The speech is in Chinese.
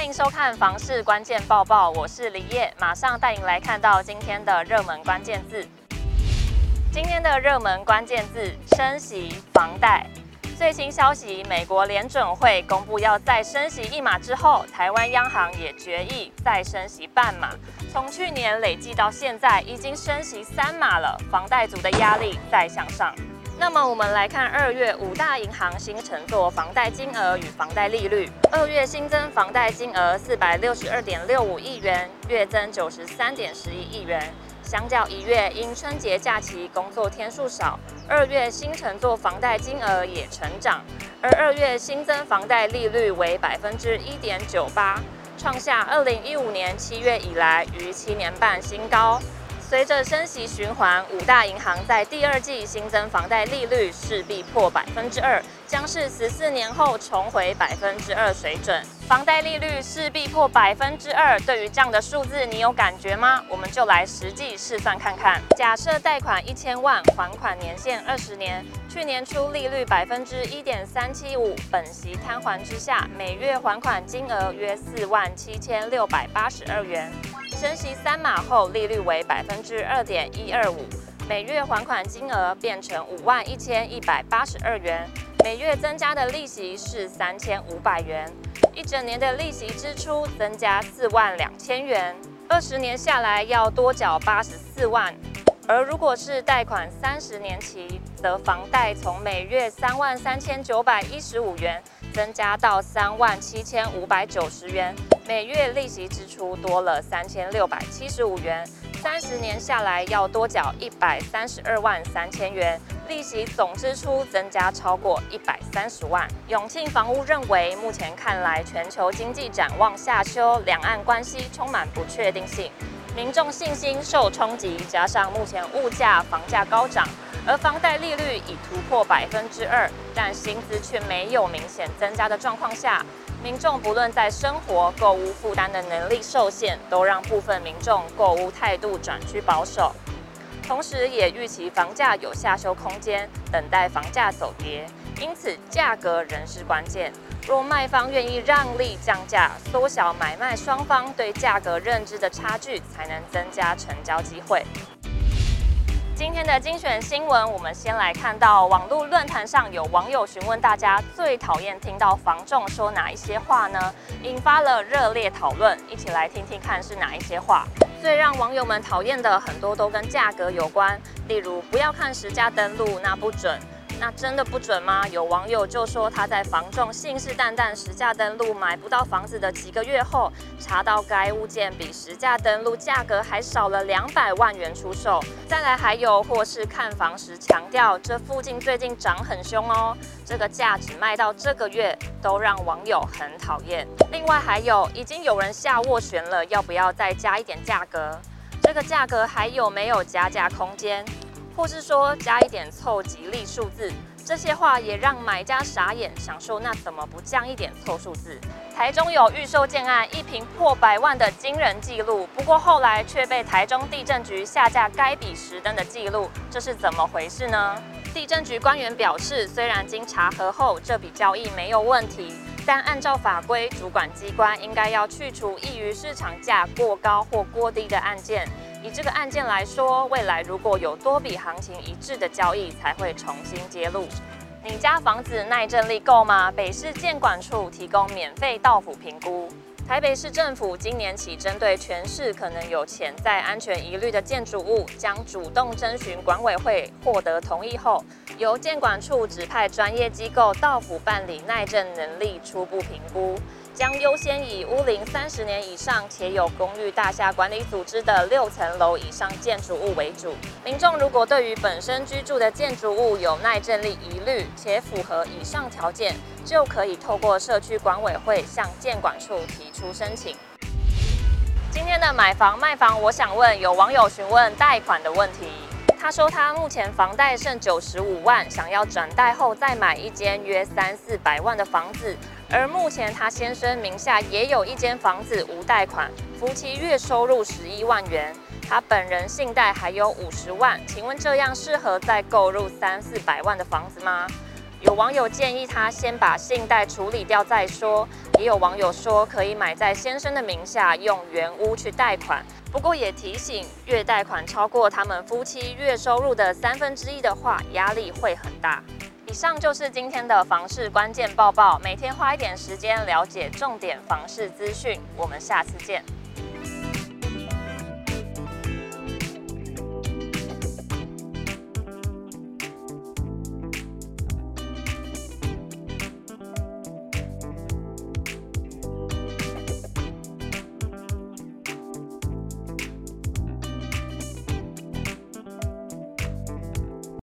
欢迎收看房市关键报报，我是李叶，马上带您来看到今天的热门关键字。今天的热门关键字：升息、房贷。最新消息，美国联准会公布要再升息一码之后，台湾央行也决议再升息半码。从去年累计到现在，已经升息三码了，房贷族的压力再向上。那么我们来看二月五大银行新承做房贷金额与房贷利率。二月新增房贷金额四百六十二点六五亿元，月增九十三点十一亿元。相较一月，因春节假期工作天数少，二月新承做房贷金额也成长。而二月新增房贷利率为百分之一点九八，创下二零一五年七月以来逾七年半新高。随着升息循环，五大银行在第二季新增房贷利率势必破百分之二，将是十四年后重回百分之二水准。房贷利率势必破百分之二，对于这样的数字，你有感觉吗？我们就来实际试算看看。假设贷款一千万，还款年限二十年，去年初利率百分之一点三七五，本息摊还之下，每月还款金额约四万七千六百八十二元。升息三码后，利率为百分之二点一二五，每月还款金额变成五万一千一百八十二元，每月增加的利息是三千五百元，一整年的利息支出增加四万两千元，二十年下来要多缴八十四万。而如果是贷款三十年期，则房贷从每月三万三千九百一十五元增加到三万七千五百九十元。每月利息支出多了三千六百七十五元，三十年下来要多缴一百三十二万三千元，利息总支出增加超过一百三十万。永庆房屋认为，目前看来全球经济展望下修，两岸关系充满不确定性，民众信心受冲击，加上目前物价、房价高涨，而房贷利率已突破百分之二，但薪资却没有明显增加的状况下。民众不论在生活、购物负担的能力受限，都让部分民众购物态度转趋保守，同时也预期房价有下修空间，等待房价走跌。因此，价格仍是关键。若卖方愿意让利降价，缩小买卖双方对价格认知的差距，才能增加成交机会。今天的精选新闻，我们先来看到网络论坛上有网友询问大家最讨厌听到房仲说哪一些话呢？引发了热烈讨论，一起来听听看是哪一些话。最让网友们讨厌的很多都跟价格有关，例如不要看实价登录，那不准。那真的不准吗？有网友就说他在房仲信誓旦旦实价登录买不到房子的几个月后，查到该物件比实价登录价格还少了两百万元出售。再来还有或是看房时强调这附近最近涨很凶哦，这个价只卖到这个月，都让网友很讨厌。另外还有已经有人下斡旋了，要不要再加一点价格？这个价格还有没有加价空间？或是说加一点凑吉利数字，这些话也让买家傻眼，想说那怎么不降一点凑数字？台中有预售建案一瓶破百万的惊人记录，不过后来却被台中地震局下架该笔实登的记录，这是怎么回事呢？地震局官员表示，虽然经查核后这笔交易没有问题，但按照法规，主管机关应该要去除异于市场价过高或过低的案件。以这个案件来说，未来如果有多笔行情一致的交易，才会重新揭露。你家房子耐震力够吗？北市建管处提供免费到府评估。台北市政府今年起，针对全市可能有潜在安全疑虑的建筑物，将主动征询管委会获得同意后，由建管处指派专业机构到府办理耐震能力初步评估。将优先以屋龄三十年以上且有公寓大厦管理组织的六层楼以上建筑物为主。民众如果对于本身居住的建筑物有耐震力疑虑且符合以上条件，就可以透过社区管委会向建管处提出申请。今天的买房卖房，我想问有网友询问贷款的问题。他说他目前房贷剩九十五万，想要转贷后再买一间约三四百万的房子。而目前他先生名下也有一间房子无贷款，夫妻月收入十一万元，他本人信贷还有五十万，请问这样适合再购入三四百万的房子吗？有网友建议他先把信贷处理掉再说，也有网友说可以买在先生的名下，用原屋去贷款。不过也提醒，月贷款超过他们夫妻月收入的三分之一的话，压力会很大。以上就是今天的房市关键报报，每天花一点时间了解重点房市资讯，我们下次见。